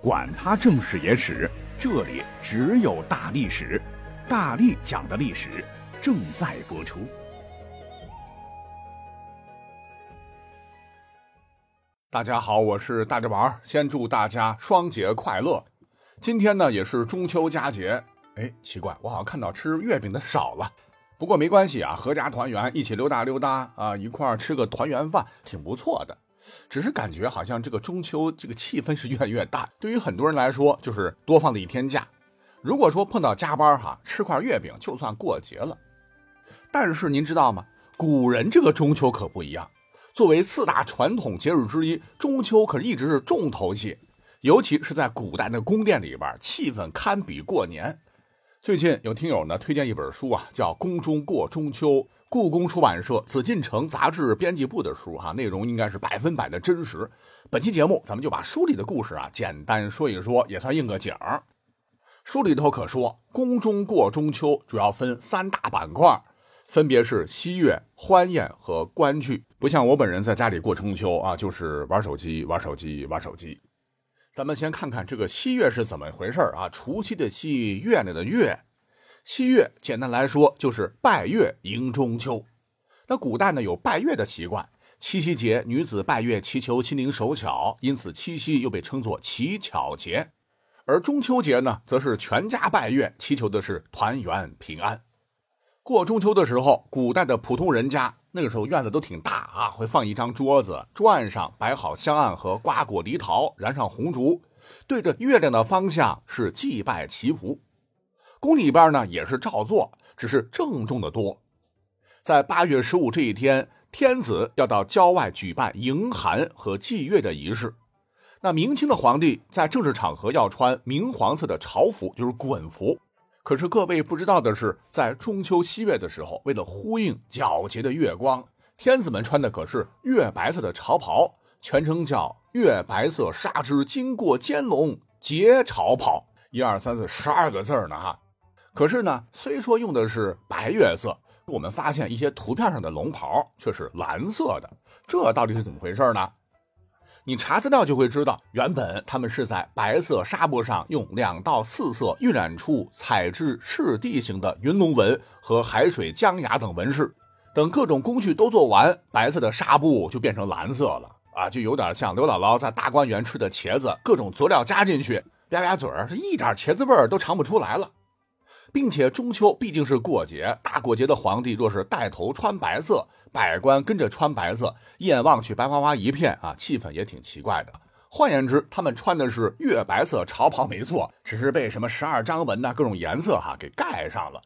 管他正史野史，这里只有大历史，大力讲的历史正在播出。大家好，我是大力丸，先祝大家双节快乐。今天呢也是中秋佳节，哎，奇怪，我好像看到吃月饼的少了。不过没关系啊，合家团圆，一起溜达溜达啊，一块儿吃个团圆饭，挺不错的。只是感觉好像这个中秋这个气氛是越来越淡，对于很多人来说就是多放了一天假。如果说碰到加班哈，吃块月饼就算过节了。但是您知道吗？古人这个中秋可不一样，作为四大传统节日之一，中秋可是一直是重头戏，尤其是在古代的宫殿里边，气氛堪比过年。最近有听友呢推荐一本书啊，叫《宫中过中秋》。故宫出版社紫禁城杂志编辑部的书，哈，内容应该是百分百的真实。本期节目，咱们就把书里的故事啊，简单说一说，也算应个景儿。书里头可说，宫中过中秋主要分三大板块，分别是西月、欢宴和观剧。不像我本人在家里过中秋啊，就是玩手机、玩手机、玩手机。咱们先看看这个西月是怎么回事啊？除夕的夕，月亮的月。七月，简单来说就是拜月迎中秋。那古代呢有拜月的习惯，七夕节女子拜月祈求心灵手巧，因此七夕又被称作乞巧节。而中秋节呢，则是全家拜月，祈求的是团圆平安。过中秋的时候，古代的普通人家那个时候院子都挺大啊，会放一张桌子，桌案上摆好香案和瓜果梨桃，燃上红烛，对着月亮的方向是祭拜祈福。宫里边呢也是照做，只是郑重的多。在八月十五这一天，天子要到郊外举办迎寒和祭月的仪式。那明清的皇帝在正式场合要穿明黄色的朝服，就是衮服。可是各位不知道的是，在中秋七月的时候，为了呼应皎洁的月光，天子们穿的可是月白色的朝袍，全称叫“月白色纱织经过肩龙结朝袍”。一二三四十二个字呢，哈。可是呢，虽说用的是白月色，我们发现一些图片上的龙袍却是蓝色的，这到底是怎么回事呢？你查资料就会知道，原本他们是在白色纱布上用两到四色晕染出彩质赤地形的云龙纹和海水江崖等纹饰，等各种工序都做完，白色的纱布就变成蓝色了啊，就有点像刘姥姥在大观园吃的茄子，各种佐料加进去，吧吧嘴儿，是一点茄子味儿都尝不出来了。并且中秋毕竟是过节，大过节的皇帝若是带头穿白色，百官跟着穿白色，一眼望去白花花一片啊，气氛也挺奇怪的。换言之，他们穿的是月白色朝袍，没错，只是被什么十二章纹呐各种颜色哈给盖上了。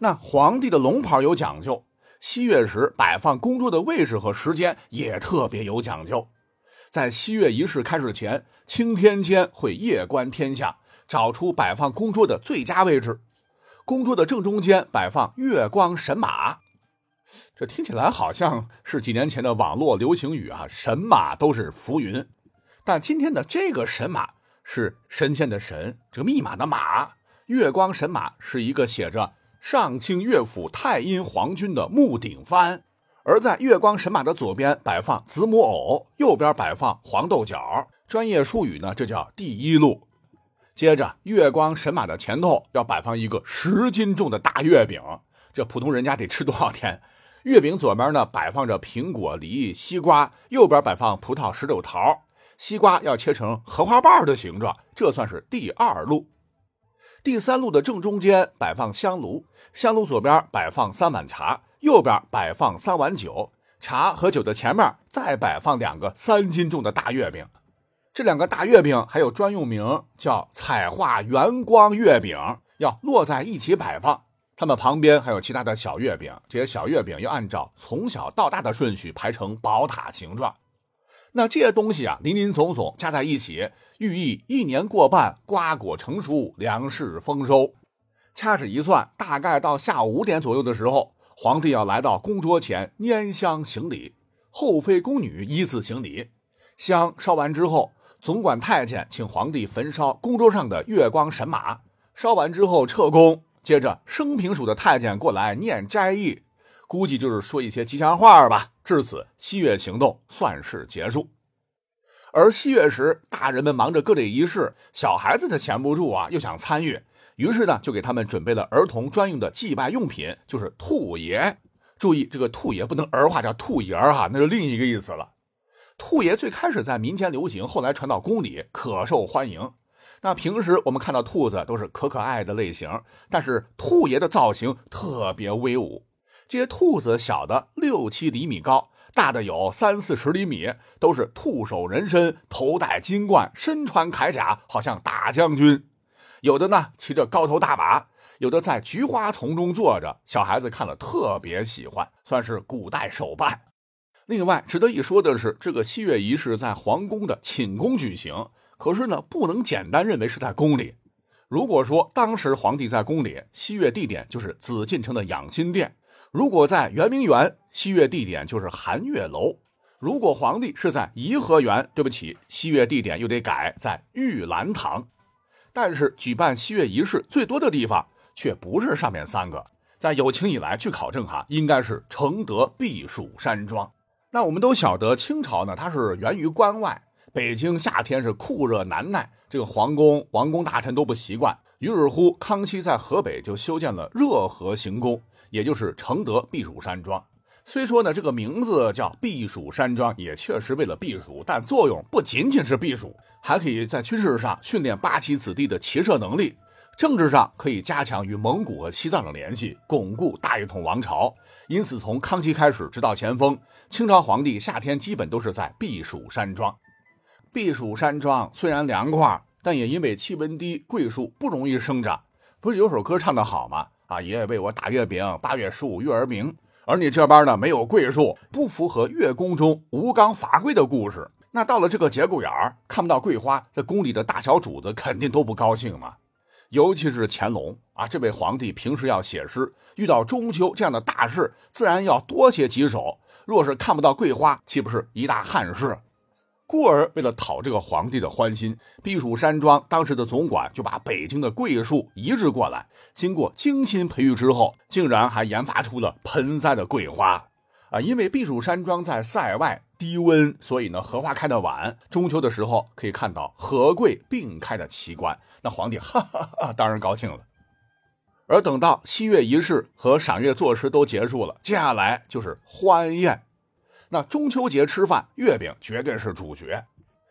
那皇帝的龙袍有讲究，西月时摆放宫桌的位置和时间也特别有讲究。在西月仪式开始前，青天监会夜观天象。找出摆放公桌的最佳位置，公桌的正中间摆放月光神马，这听起来好像是几年前的网络流行语啊，神马都是浮云，但今天的这个神马是神仙的神，这个密码的马，月光神马是一个写着上清乐府太阴皇军的木顶幡，而在月光神马的左边摆放子母偶，右边摆放黄豆角，专业术语呢，这叫第一路。接着，月光神马的前头要摆放一个十斤重的大月饼，这普通人家得吃多少天？月饼左边呢摆放着苹果、梨、西瓜，右边摆放葡萄、石榴、桃。西瓜要切成荷花瓣的形状，这算是第二路。第三路的正中间摆放香炉，香炉左边摆放三碗茶，右边摆放三碗酒。茶和酒的前面再摆放两个三斤重的大月饼。这两个大月饼还有专用名，叫彩画圆光月饼，要摞在一起摆放。它们旁边还有其他的小月饼，这些小月饼要按照从小到大的顺序排成宝塔形状。那这些东西啊，林林总总加在一起，寓意一年过半，瓜果成熟，粮食丰收。掐指一算，大概到下午五点左右的时候，皇帝要来到宫桌前拈香行礼，后妃宫女依次行礼，香烧完之后。总管太监请皇帝焚烧宫桌上的月光神马，烧完之后撤宫，接着升平署的太监过来念斋意，估计就是说一些吉祥话吧。至此，西月行动算是结束。而七月时，大人们忙着各类仪式，小孩子他闲不住啊，又想参与，于是呢，就给他们准备了儿童专用的祭拜用品，就是兔爷。注意，这个兔爷不能儿化叫兔爷儿哈，那是另一个意思了。兔爷最开始在民间流行，后来传到宫里，可受欢迎。那平时我们看到兔子都是可可爱的类型，但是兔爷的造型特别威武。这些兔子小的六七厘米高。大的有三四十厘米，都是兔首人身，头戴金冠，身穿铠甲，好像大将军。有的呢骑着高头大马，有的在菊花丛中坐着，小孩子看了特别喜欢，算是古代手办。另外值得一说的是，这个西月仪式在皇宫的寝宫举行，可是呢不能简单认为是在宫里。如果说当时皇帝在宫里，西月地点就是紫禁城的养心殿。如果在圆明园，西月地点就是寒月楼；如果皇帝是在颐和园，对不起，西月地点又得改在玉兰堂。但是举办西月仪式最多的地方却不是上面三个，在有清以来据考证哈，应该是承德避暑山庄。那我们都晓得清朝呢，它是源于关外，北京夏天是酷热难耐，这个皇宫王公大臣都不习惯，于是乎康熙在河北就修建了热河行宫。也就是承德避暑山庄，虽说呢这个名字叫避暑山庄，也确实为了避暑，但作用不仅仅是避暑，还可以在军事上训练八旗子弟的骑射能力；政治上可以加强与蒙古和西藏的联系，巩固大一统王朝。因此，从康熙开始直到咸丰，清朝皇帝夏天基本都是在避暑山庄。避暑山庄虽然凉快，但也因为气温低，桂树不容易生长。不是有首歌唱得好吗？啊，爷爷为我打月饼，八月十五月儿明。而你这边呢，没有桂树，不符合月宫中吴刚伐桂的故事。那到了这个节骨眼儿，看不到桂花，这宫里的大小主子肯定都不高兴嘛。尤其是乾隆啊，这位皇帝平时要写诗，遇到中秋这样的大事，自然要多写几首。若是看不到桂花，岂不是一大憾事？故而，为了讨这个皇帝的欢心，避暑山庄当时的总管就把北京的桂树移植过来。经过精心培育之后，竟然还研发出了盆栽的桂花。啊，因为避暑山庄在塞外低温，所以呢荷花开的晚。中秋的时候可以看到荷桂并开的奇观，那皇帝哈哈哈当然高兴了。而等到西月仪式和赏月作诗都结束了，接下来就是欢宴。那中秋节吃饭，月饼绝对是主角。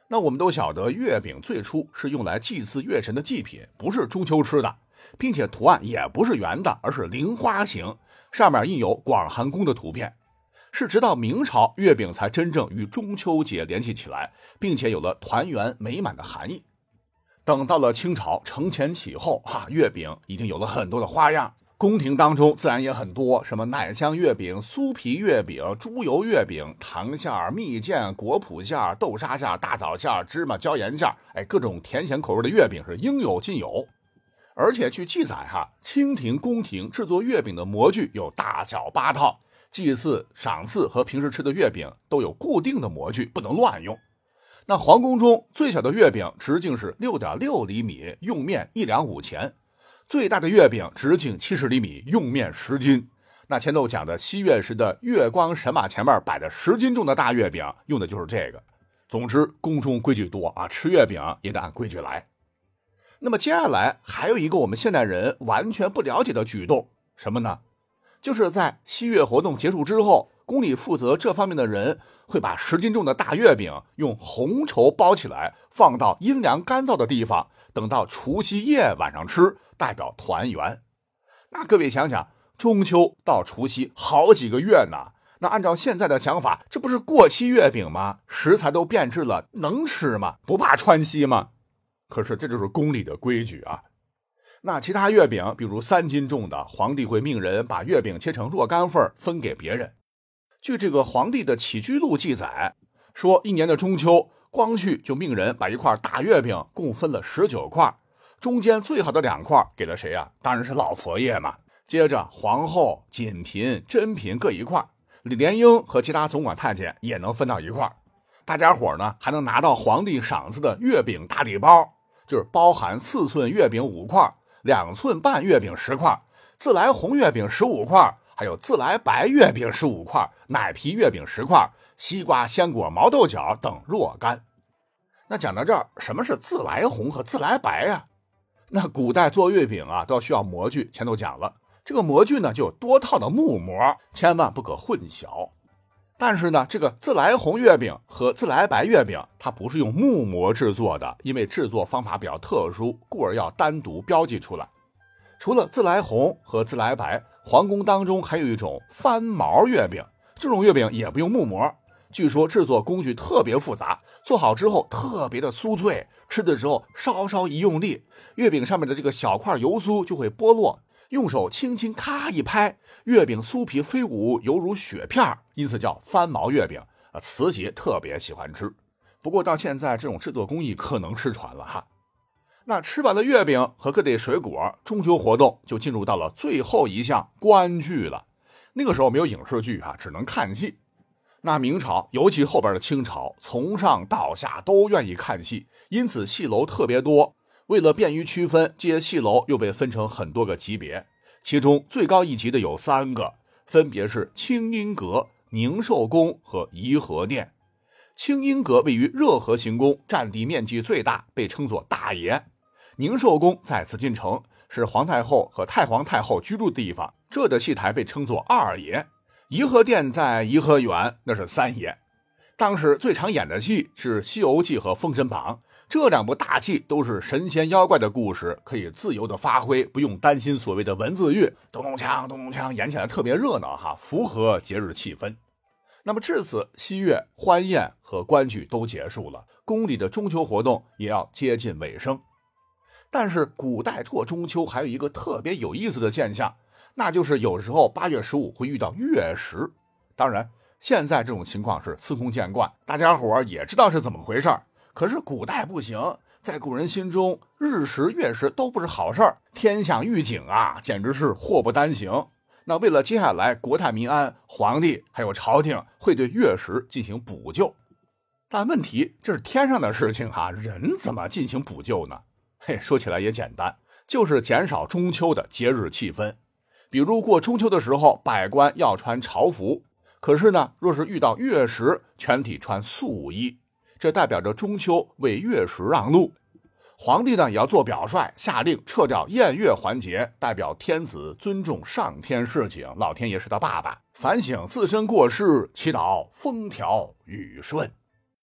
那我们都晓得，月饼最初是用来祭祀月神的祭品，不是中秋吃的，并且图案也不是圆的，而是菱花形，上面印有广寒宫的图片。是直到明朝，月饼才真正与中秋节联系起来，并且有了团圆美满的含义。等到了清朝承前启后，哈，月饼已经有了很多的花样。宫廷当中自然也很多，什么奶香月饼、酥皮月饼、猪油月饼、糖馅儿、蜜饯、果脯馅儿、豆沙馅儿、大枣馅儿、芝麻椒盐馅儿，哎，各种甜咸口味的月饼是应有尽有。而且据记载，哈，清廷宫廷制作月饼的模具有大小八套，祭祀、赏赐和平时吃的月饼都有固定的模具，不能乱用。那皇宫中最小的月饼直径是六点六厘米，用面一两五钱。最大的月饼直径七十厘米，用面十斤。那前头讲的西月时的月光神马前面摆着十斤重的大月饼，用的就是这个。总之，宫中规矩多啊，吃月饼也得按规矩来。那么接下来还有一个我们现代人完全不了解的举动，什么呢？就是在西月活动结束之后，宫里负责这方面的人会把十斤重的大月饼用红绸包起来，放到阴凉干燥的地方，等到除夕夜晚上吃。代表团圆，那各位想想，中秋到除夕好几个月呢。那按照现在的想法，这不是过期月饼吗？食材都变质了，能吃吗？不怕穿稀吗？可是这就是宫里的规矩啊。那其他月饼，比如三斤重的，皇帝会命人把月饼切成若干份分给别人。据这个皇帝的起居录记载，说一年的中秋，光绪就命人把一块大月饼共分了十九块。中间最好的两块给了谁呀？当然是老佛爷嘛。接着皇后、锦嫔、珍嫔各一块，李莲英和其他总管太监也能分到一块。大家伙呢还能拿到皇帝赏赐的月饼大礼包，就是包含四寸月饼五块，两寸半月饼十块，自来红月饼十五块，还有自来白月饼十五块，奶皮月饼十块，西瓜、鲜果、毛豆角等若干。那讲到这儿，什么是自来红和自来白呀？那古代做月饼啊，都需要模具，前头讲了，这个模具呢就有多套的木模，千万不可混淆。但是呢，这个自来红月饼和自来白月饼，它不是用木模制作的，因为制作方法比较特殊，故而要单独标记出来。除了自来红和自来白，皇宫当中还有一种翻毛月饼，这种月饼也不用木模，据说制作工序特别复杂，做好之后特别的酥脆，吃的时候稍稍一用力，月饼上面的这个小块油酥就会剥落。用手轻轻咔一拍，月饼酥皮飞舞，犹如雪片因此叫翻毛月饼。啊，慈禧特别喜欢吃。不过到现在，这种制作工艺可能失传了哈。那吃完了月饼和各类水果，中秋活动就进入到了最后一项观剧了。那个时候没有影视剧啊，只能看戏。那明朝，尤其后边的清朝，从上到下都愿意看戏，因此戏楼特别多。为了便于区分，这些戏楼又被分成很多个级别，其中最高一级的有三个，分别是清音阁、宁寿宫和颐和殿。清音阁位于热河行宫，占地面积最大，被称作大爷。宁寿宫在紫禁城，是皇太后和太皇太后居住的地方，这的戏台被称作二爷。颐和殿在颐和园，那是三爷。当时最常演的戏是《西游记》和《封神榜》。这两部大戏都是神仙妖怪的故事，可以自由的发挥，不用担心所谓的文字狱，咚咚锵，咚咚锵，演起来特别热闹哈，符合节日气氛。那么至此，西乐、欢宴和观剧都结束了，宫里的中秋活动也要接近尾声。但是古代过中秋还有一个特别有意思的现象，那就是有时候八月十五会遇到月食。当然，现在这种情况是司空见惯，大家伙也知道是怎么回事儿。可是古代不行，在古人心中，日食月食都不是好事儿，天象预警啊，简直是祸不单行。那为了接下来国泰民安，皇帝还有朝廷会对月食进行补救。但问题这是天上的事情哈，人怎么进行补救呢？嘿，说起来也简单，就是减少中秋的节日气氛。比如过中秋的时候，百官要穿朝服，可是呢，若是遇到月食，全体穿素衣。这代表着中秋为月食让路，皇帝呢也要做表率，下令撤掉宴月环节，代表天子尊重上天事情，老天爷是他爸爸，反省自身过失，祈祷风调雨顺。